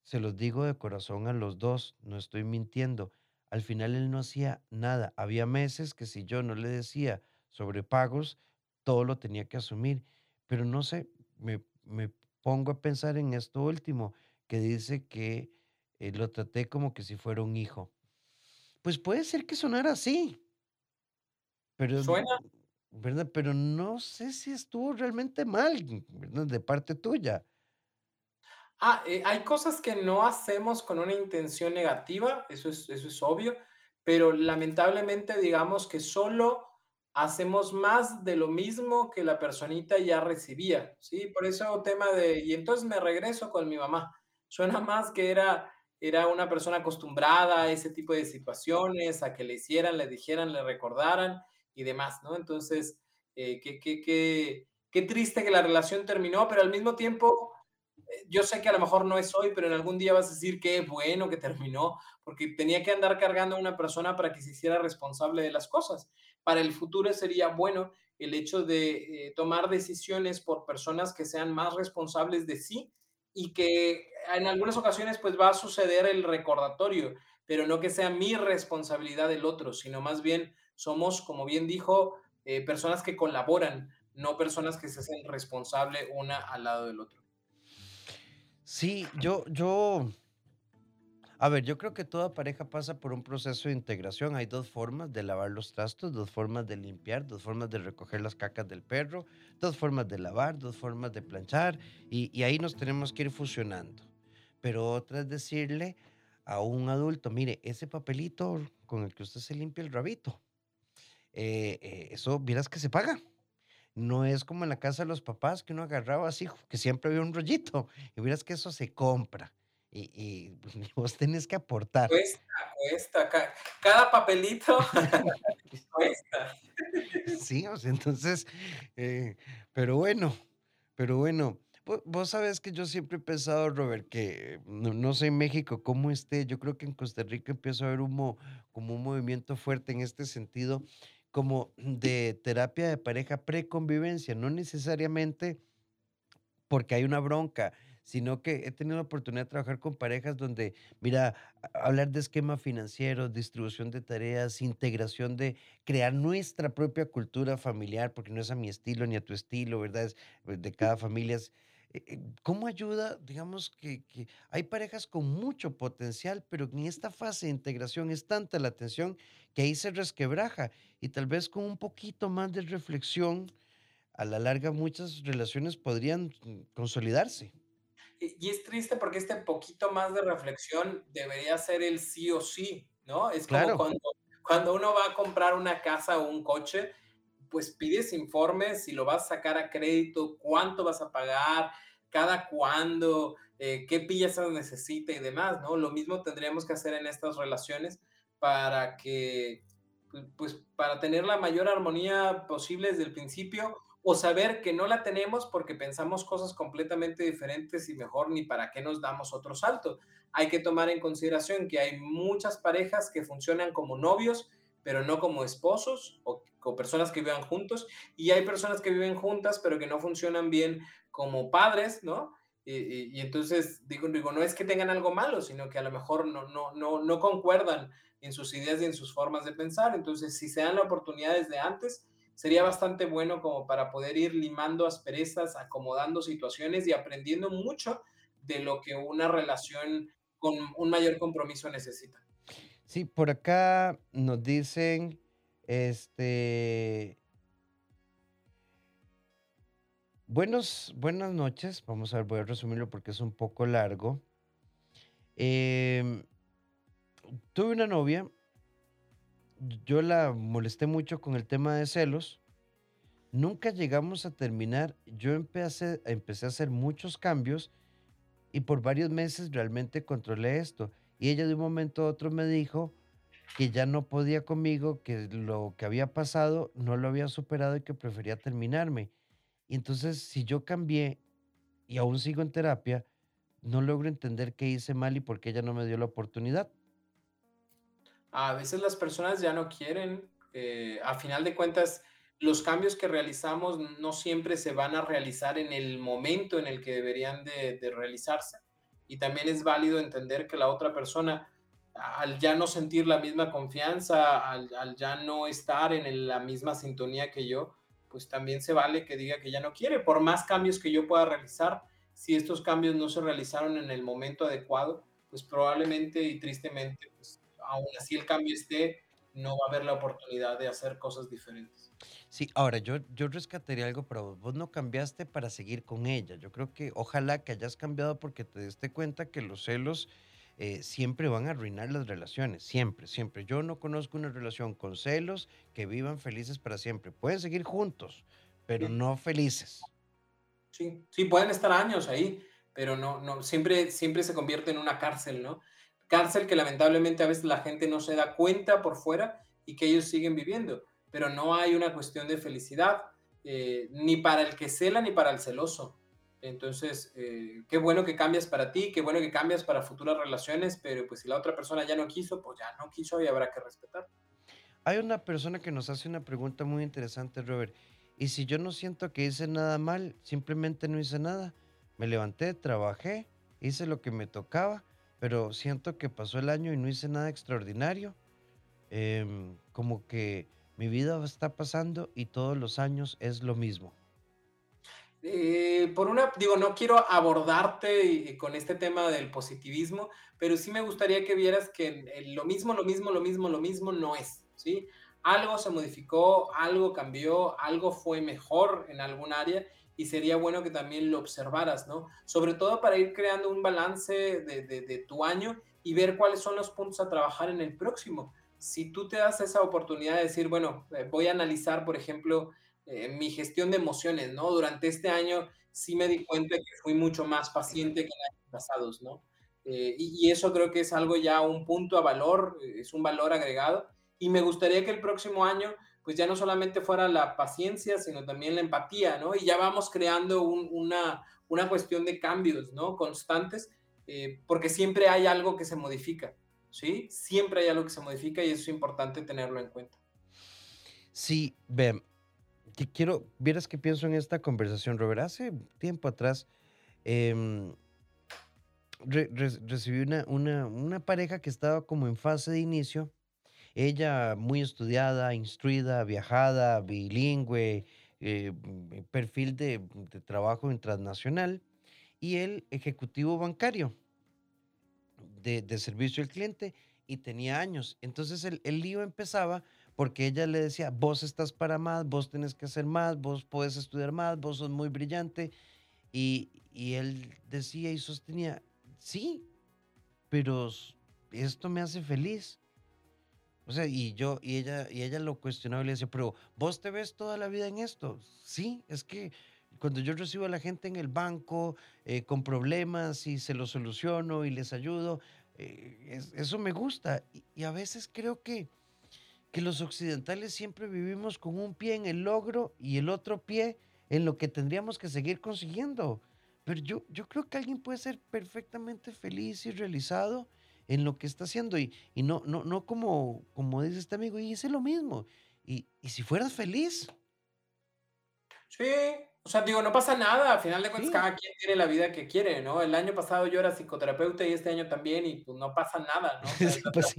Se los digo de corazón a los 2, no estoy mintiendo. Al final él no hacía nada. Había meses que si yo no le decía sobre pagos, todo lo tenía que asumir. Pero no sé, me, me pongo a pensar en esto último, que dice que eh, lo traté como que si fuera un hijo. Pues puede ser que sonara así, pero, Suena ¿verdad? Pero no sé si estuvo realmente mal, ¿verdad? De parte tuya. Ah, eh, hay cosas que no hacemos con una intención negativa, eso es, eso es obvio, pero lamentablemente digamos que solo hacemos más de lo mismo que la personita ya recibía, ¿sí? Por eso tema de, y entonces me regreso con mi mamá. Suena más que era, era una persona acostumbrada a ese tipo de situaciones, a que le hicieran, le dijeran, le recordaran y demás, ¿no? Entonces, eh, qué, qué, qué, qué triste que la relación terminó, pero al mismo tiempo yo sé que a lo mejor no es hoy, pero en algún día vas a decir qué bueno que terminó, porque tenía que andar cargando a una persona para que se hiciera responsable de las cosas. Para el futuro sería bueno el hecho de eh, tomar decisiones por personas que sean más responsables de sí y que en algunas ocasiones pues va a suceder el recordatorio, pero no que sea mi responsabilidad del otro, sino más bien somos, como bien dijo, eh, personas que colaboran, no personas que se hacen responsable una al lado del otro. Sí, yo, yo, a ver, yo creo que toda pareja pasa por un proceso de integración. Hay dos formas de lavar los trastos, dos formas de limpiar, dos formas de recoger las cacas del perro, dos formas de lavar, dos formas de planchar, y, ahí nos tenemos que ir fusionando. Pero otra es decirle a un adulto, mire, ese papelito con el que usted se limpia el rabito, eh, eh, eso, vieras que se paga. No es como en la casa de los papás que uno agarraba así, que siempre había un rollito, y vieras que eso se compra, y y vos tenés que aportar. Cuesta, cuesta, ca cada papelito cuesta. Sí, o sea, entonces, eh, pero bueno, pero bueno, vo vos sabes que yo siempre he pensado, Robert, que no no sé en México cómo esté, yo creo que en Costa Rica empiezo a ver un mo como un movimiento fuerte en este sentido, como de terapia de pareja preconvivencia, no necesariamente porque hay una bronca, sino que he tenido la oportunidad de trabajar con parejas donde, mira, hablar de esquema financiero, distribución de tareas, integración de crear nuestra propia cultura familiar, porque no es a mi estilo ni a tu estilo, ¿verdad? Es eh, de cada familia. es, eh, eh, ¿Cómo ayuda? Digamos que, que hay parejas con mucho potencial, pero en esta fase de integración es tanta la tensión que ahí se resquebraja y tal vez con un poquito más de reflexión a la larga muchas relaciones podrían, mm, consolidarse. Y y es triste porque este poquito más de reflexión debería ser el sí o sí, ¿no? Es como Claro, cuando cuando uno va a comprar una casa o un coche, pues pides informes, si lo vas a sacar a crédito, cuánto vas a pagar, cada cuándo, eh, qué piezas necesita y demás, ¿no? Lo mismo tendríamos que hacer en estas relaciones para que, pu pues, para tener la mayor armonía posible desde el principio, o saber que no la tenemos porque pensamos cosas completamente diferentes y mejor ni para qué nos damos otro salto. Hay que tomar en consideración que hay muchas parejas que funcionan como novios, pero no como esposos o, o personas que vivan juntos, y hay personas que viven juntas, pero que no funcionan bien como padres, ¿no? Y, entonces digo, digo, no es que tengan algo malo, sino que a lo mejor no, no, no, no concuerdan en sus ideas y en sus formas de pensar. Entonces, si se dan la oportunidad desde antes, sería bastante bueno como para poder ir limando asperezas, acomodando situaciones y aprendiendo mucho de lo que una relación con un mayor compromiso necesita. sí, por acá nos dicen, este, buenos buenas noches, vamos a ver, voy a resumirlo porque es un poco largo. Em, tuve una novia, yo la molesté mucho con el tema de celos, nunca llegamos a terminar, yo empecé empecé a hacer muchos cambios y por varios meses realmente controlé esto, y ella de un momento a otro me dijo que ya no podía conmigo, que lo que había pasado no lo había superado y que prefería terminarme. Y entonces, si yo cambié y aún sigo en terapia, no logro entender qué hice mal y por qué ella no me dio la oportunidad. A veces las personas ya no quieren, eh, a final de cuentas, los cambios que realizamos no siempre se van a realizar en el momento en el que deberían de, realizarse. Y también es válido entender que la otra persona, al ya no sentir la misma confianza, al, ya no estar en la misma sintonía que yo, pues también se vale que diga que ya no quiere, por más cambios que yo pueda realizar, si estos cambios no se realizaron en el momento adecuado, pues probablemente y tristemente, aún así el cambio esté, no va a haber la oportunidad de hacer cosas diferentes. Sí, ahora yo, yo rescataría algo para vos. Vos no cambiaste para seguir con ella. Yo creo que ojalá que hayas cambiado porque te diste cuenta que los celos eh, siempre van a arruinar las relaciones, siempre, siempre. Yo no conozco una relación con celos que vivan felices para siempre. Pueden seguir juntos, pero no felices. Sí, sí, pueden estar años ahí, pero no, no, siempre, siempre se convierte en una cárcel, ¿no? Cárcel que lamentablemente a veces la gente no se da cuenta por fuera y que ellos siguen viviendo, pero no hay una cuestión de felicidad, eh, ni para el que cela ni para el celoso. Entonces, eh, qué bueno que cambias para ti, qué bueno que cambias para futuras relaciones, pero pues si la otra persona ya no quiso, pues ya no quiso y habrá que respetar. Hay una persona que nos hace una pregunta muy interesante, Robert. Y si yo no siento que hice nada mal, simplemente no hice nada. Me levanté, trabajé, hice lo que me tocaba, pero siento que pasó el año y no hice nada extraordinario. Em, como que mi vida está pasando y todos los años es lo mismo. Eh, por una, digo, no quiero abordarte con este tema del positivismo, pero sí me gustaría que vieras que lo mismo, lo mismo, lo mismo, lo mismo no es, ¿sí? Algo se modificó, algo cambió, algo fue mejor en algún área y sería bueno que también lo observaras, ¿no? Sobre todo para ir creando un balance de, de tu año y ver cuáles son los puntos a trabajar en el próximo. Si tú te das esa oportunidad de decir, bueno, eh, voy a analizar, por ejemplo, eh, mi gestión de emociones, ¿no? Durante este año sí me di cuenta que fui mucho más paciente que en años pasados, ¿no? Eh, y, eso creo que es algo ya un punto a valor, es un valor agregado. Y me gustaría que el próximo año, pues ya no solamente fuera la paciencia, sino también la empatía, ¿no? Y ya vamos creando una, una cuestión de cambios, ¿no? Constantes, porque siempre hay algo que se modifica, ¿sí? Siempre hay algo que se modifica y eso es importante tenerlo en cuenta. Sí, ven, quiero, vieras que pienso en esta conversación, Robert. Hace tiempo atrás em, recibí una, una, pareja que estaba como en fase de inicio. Ella muy estudiada, instruida, viajada, bilingüe, eh, perfil de, trabajo internacional y él ejecutivo bancario de, servicio al cliente y tenía años. Entonces el, el lío empezaba porque ella le decía, vos estás para más, vos tenés que hacer más, vos puedes estudiar más, vos sos muy brillante. Y, él decía y sostenía, sí, pero esto me hace feliz. O sea, y yo, y ella, y ella lo cuestionaba y le decía, pero vos te ves toda la vida en esto. Sí, es que cuando yo recibo a la gente en el banco eh, con problemas y se los soluciono y les ayudo, eh, eso me gusta. y, a veces creo que que los occidentales siempre vivimos con un pie en el logro y el otro pie en lo que tendríamos que seguir consiguiendo. Pero yo, yo creo que alguien puede ser perfectamente feliz y realizado en lo que está haciendo y, y no, no, no como, como dice este amigo, y hice lo mismo. Y, y si fueras feliz. Sí, o sea, digo, no pasa nada, al final de cuentas cada quien tiene la vida que quiere, ¿no? El año pasado yo era psicoterapeuta y este año también y pues no pasa nada, ¿no? Pues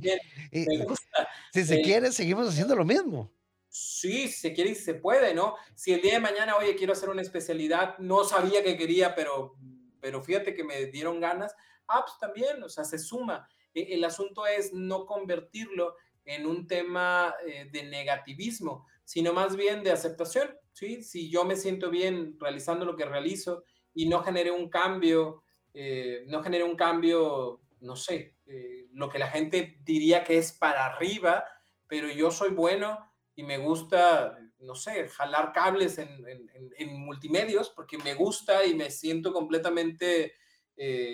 si se quiere, seguimos haciendo lo mismo. Sí, si se quiere y se puede, ¿no? Si el día de mañana, oye, quiero hacer una especialidad, no sabía que quería, pero, pero fíjate que me dieron ganas, ah, pues también, o sea, se suma. E, el asunto es no convertirlo en un tema eh, de negativismo, sino más bien de aceptación. ¿sí? Si yo me siento bien realizando lo que realizo y no genere un cambio, eh, no genere un cambio, no sé, eh, lo que la gente diría que es para arriba, pero yo soy bueno y me gusta, no sé, jalar cables en, multimedios porque me gusta y me siento completamente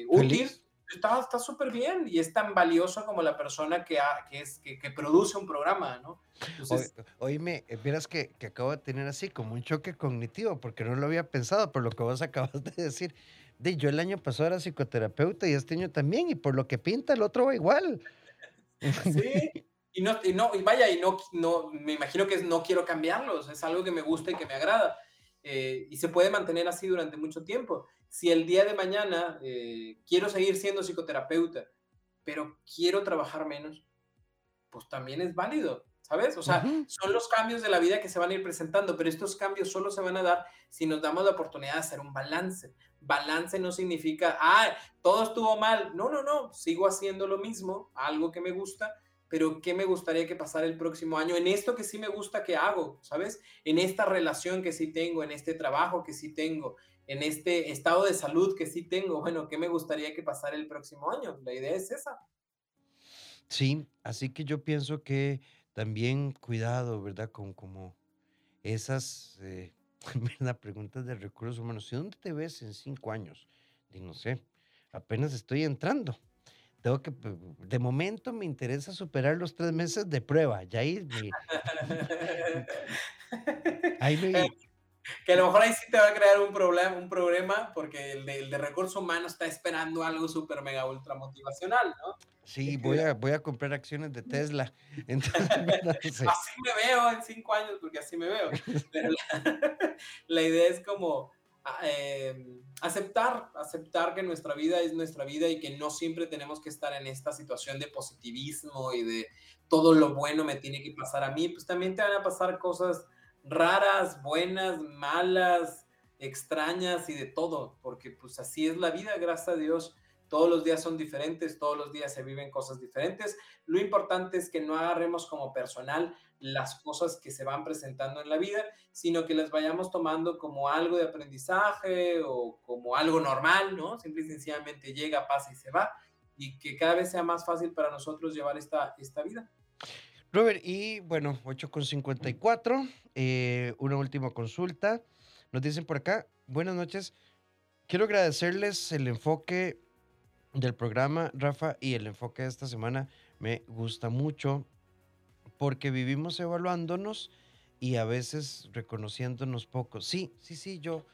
útil está súper bien y es tan valioso como la persona que, que, es, que, produce un programa, ¿no? oíme, eh, verás que, que, acabo de tener así como un choque cognitivo, porque no lo había pensado por lo que vos acabas de decir. De, yo el año pasado era psicoterapeuta y este año también, y por lo que pinta el otro va igual. Sí, y no, y no, y vaya, y no, no, me imagino que no quiero cambiarlos, es algo que me gusta y que me agrada. Eh, y se puede mantener así durante mucho tiempo. Si el día de mañana eh, quiero seguir siendo psicoterapeuta, pero quiero trabajar menos, pues también es válido, ¿sabes? O sea, son los cambios de la vida que se van a ir presentando, pero estos cambios solo se van a dar si nos damos la oportunidad de hacer un balance. Balance no significa, ah, todo estuvo mal. No, no, no, sigo haciendo lo mismo, algo que me gusta, pero ¿qué me gustaría que pasara el próximo año en esto que sí me gusta que hago, ¿sabes? En esta relación que sí tengo, en este trabajo que sí tengo, en este estado de salud que sí tengo. Bueno, ¿qué me gustaría que pasara el próximo año? La idea es esa. Sí, así que yo pienso que también cuidado, ¿verdad? Con como esas, eh, ¿verdad? Preguntas de recursos humanos. ¿Y dónde te ves en cinco años? Y no sé, apenas estoy entrando tengo que, de momento me interesa superar los tres meses de prueba. Ya ahí me, ahí me, que a lo mejor ahí sí te va a crear un problema, un problema porque el de, el de recurso humano está esperando algo súper mega ultra motivacional, ¿no? Sí, voy a, voy a comprar acciones de Tesla. Entonces, Así me veo en cinco años, porque así me veo. Pero la, idea es como eh, aceptar, aceptar que nuestra vida es nuestra vida y que no siempre tenemos que estar en esta situación de positivismo y de todo lo bueno me tiene que pasar a mí. Pues también te van a pasar cosas raras, buenas, malas, extrañas y de todo, porque pues así es la vida, gracias a Dios. Todos los días son diferentes, todos los días se viven cosas diferentes. Lo importante es que no agarremos como personal las cosas que se van presentando en la vida, sino que las vayamos tomando como algo de aprendizaje o como algo normal, ¿no? Simple y sencillamente llega, pasa y se va, y que cada vez sea más fácil para nosotros llevar esta, esta vida. Robert, y bueno, 8.54, eh, una última consulta. Nos dicen por acá, buenas noches. Quiero agradecerles el enfoque del programa, Rafa, y el enfoque de esta semana me gusta mucho porque vivimos evaluándonos y a veces reconociéndonos poco. Sí, sí, sí, yo,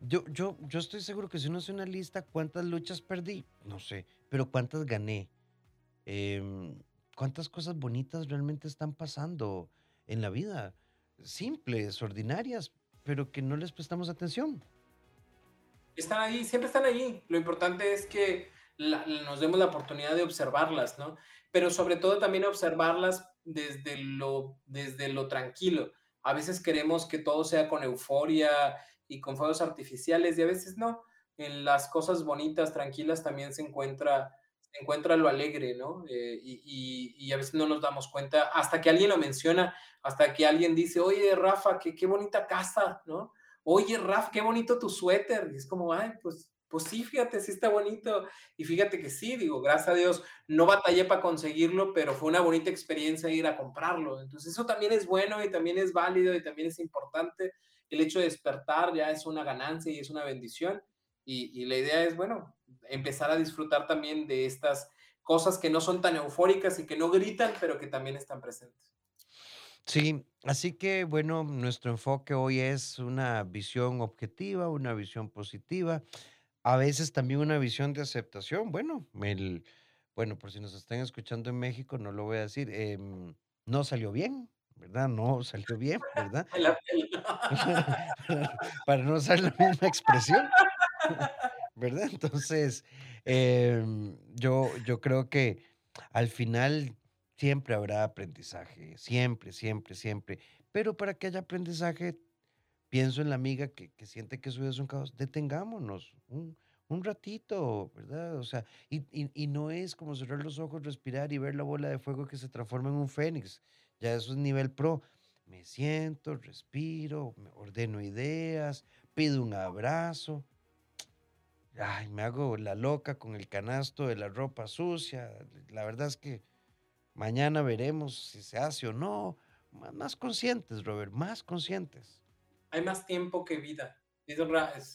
yo, yo, yo estoy seguro que si uno hace una lista, ¿cuántas luchas perdí? No sé, pero ¿cuántas gané? Eh, cuántas cosas bonitas realmente están pasando en la vida, simples, ordinarias, pero que no les prestamos atención. Están ahí, siempre están ahí. Lo importante es que nos demos la oportunidad de observarlas, ¿no? Pero sobre todo también observarlas desde lo, desde lo tranquilo. A veces queremos que todo sea con euforia y con fuegos artificiales y a veces no. En las cosas bonitas, tranquilas, también se encuentra encuentra lo alegre, ¿no? Eh, y, a veces no nos damos cuenta, hasta que alguien lo menciona, hasta que alguien dice, oye, Rafa, qué, qué bonita casa, ¿no? Oye, Rafa, qué bonito tu suéter. Y es como, ay, pues, pues sí, fíjate, sí está bonito. Y fíjate que sí, digo, gracias a Dios, no batallé para conseguirlo, pero fue una bonita experiencia ir a comprarlo. Entonces, eso también es bueno y también es válido y también es importante. El hecho de despertar ya es una ganancia y es una bendición. Y, la idea es, bueno, empezar a disfrutar también de estas cosas que no son tan eufóricas y que no gritan, pero que también están presentes. Sí, así que bueno, nuestro enfoque hoy es una visión objetiva, una visión positiva, a veces también una visión de aceptación. Bueno, el, bueno, por si nos están escuchando en México, no lo voy a decir, em, no salió bien, ¿verdad? No salió bien, ¿verdad? para no usar la misma expresión. ¿Verdad? Entonces, em, yo, yo creo que al final siempre habrá aprendizaje, siempre, siempre, siempre. Pero para que haya aprendizaje, pienso en la amiga que, que siente que su vida es un caos, detengámonos un, un ratito, ¿verdad? O sea, y, y, y, no es como cerrar los ojos, respirar y ver la bola de fuego que se transforma en un fénix. Ya eso es nivel pro. Me siento, respiro, me ordeno ideas, pido un abrazo ay, me hago la loca con el canasto de la ropa sucia. La verdad es que mañana veremos si se hace o no. Más conscientes, Robert, más conscientes. Hay más tiempo que vida.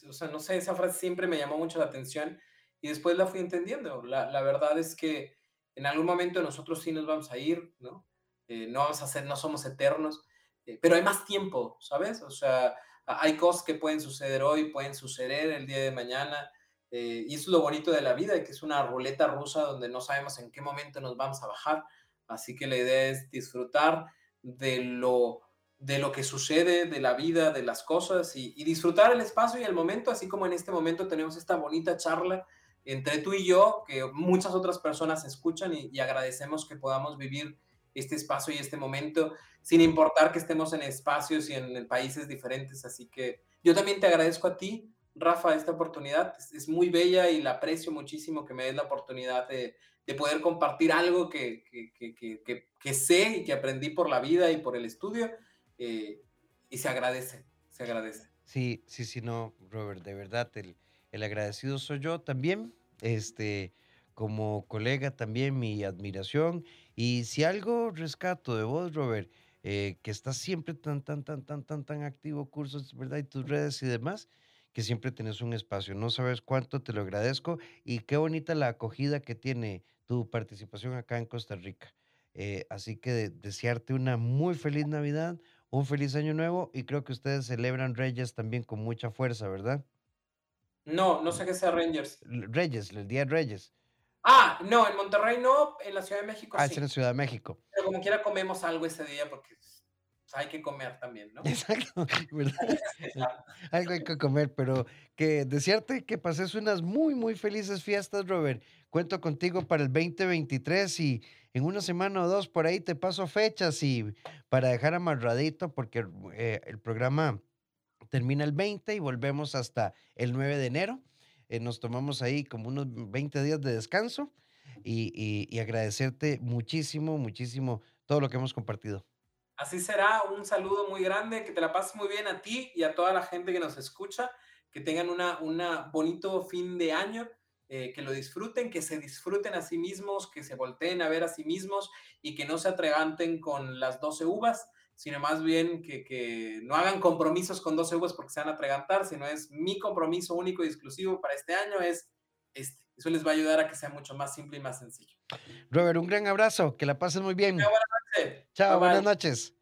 O sea, no sé, esa frase siempre me llamó mucho la atención y después la fui entendiendo. La, la verdad es que en algún momento nosotros sí nos vamos a ir, ¿no? Eh, no vamos a ser, no somos eternos, eh, pero hay más tiempo, ¿sabes? O sea, hay cosas que pueden suceder hoy, pueden suceder el día de mañana. Eh, y eso es lo bonito de la vida, que es una ruleta rusa donde no sabemos en qué momento nos vamos a bajar. Así que la idea es disfrutar de lo, de lo que sucede, de la vida, de las cosas y, disfrutar el espacio y el momento, así como en este momento tenemos esta bonita charla entre tú y yo, que muchas otras personas escuchan y, agradecemos que podamos vivir este espacio y este momento, sin importar que estemos en espacios y en, países diferentes. Así que yo también te agradezco a ti, Rafa, esta oportunidad. Es, muy bella y la aprecio muchísimo que me des la oportunidad de, de poder compartir algo que, que, que, que, sé y que aprendí por la vida y por el estudio. Eh, y se agradece, se agradece. Sí, sí, sí, no, Robert, de verdad, el, el agradecido soy yo también, este, como colega también mi admiración. Y si algo rescato de vos, Robert, eh, que estás siempre tan, tan, tan, tan, tan, tan activo, cursos, ¿verdad? Y tus redes y demás, que siempre tenés un espacio. No sabes cuánto te lo agradezco y qué bonita la acogida que tiene tu participación acá en Costa Rica. Eh, así que desearte una muy feliz Navidad, un feliz año nuevo y creo que ustedes celebran Reyes también con mucha fuerza, ¿verdad? No, no sé qué sea Rangers. Reyes, el Día de Reyes. Ah, no, en Monterrey no, en la Ciudad de México ah, sí. Es en la Ciudad de México. Pero como quiera comemos algo ese día porque hay que comer también, ¿no? Exacto, Algo hay que comer, pero que desearte que pases unas muy, muy felices fiestas, Robert. Cuento contigo para el 2023 y en una semana o dos por ahí te paso fechas y para dejar amarradito porque eh, el programa termina el 20 y volvemos hasta el 9 de enero. Eh, nos tomamos ahí como unos 20 días de descanso y, y agradecerte muchísimo, muchísimo todo lo que hemos compartido. Así será, un saludo muy grande, que te la pases muy bien a ti y a toda la gente que nos escucha, que tengan un bonito fin de año, eh, que lo disfruten, que se disfruten a sí mismos, que se volteen a ver a sí mismos y que no se atreganten con las 12 uvas, sino más bien que, no hagan compromisos con 12 uvas porque se van a atragantar, sino es mi compromiso único y exclusivo para este año es este. Eso les va a ayudar a que sea mucho más simple y más sencillo. Robert, un gran abrazo, que la pasen muy bien. Chao, buenas noches.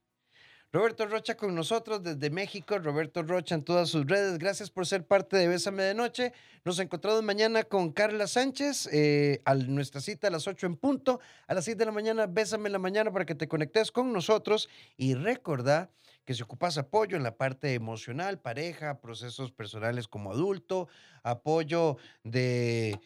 Roberto Rocha con nosotros desde México, Roberto Rocha en todas sus redes. Gracias por ser parte de Bésame de Noche. Nos encontramos mañana con Carla Sánchez, eh, a nuestra cita a las 8 en punto. A las 6 de la mañana, Bésame en la mañana para que te conectes con nosotros. Y recordá que si ocupas apoyo en la parte emocional, pareja, procesos personales como adulto, apoyo de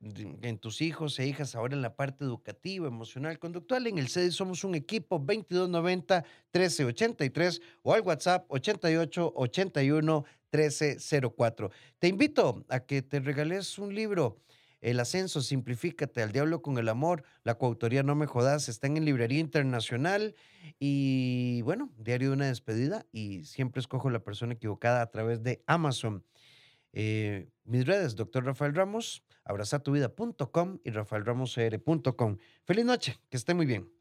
en tus hijos e hijas ahora en la parte educativa, emocional, conductual. En el CEDI somos un equipo 2290-1383 o al WhatsApp 8881-1304. Te invito a que te regales un libro. El ascenso, simplifícate al diablo con el amor. La coautoría No Me Jodas está en librería internacional. Y bueno, diario de una despedida. Y siempre escojo la persona equivocada a través de Amazon. Eh, mis redes, doctor Rafael Ramos, abrazatuvida.com y rafaelramoscr.com. Feliz noche, que esté muy bien.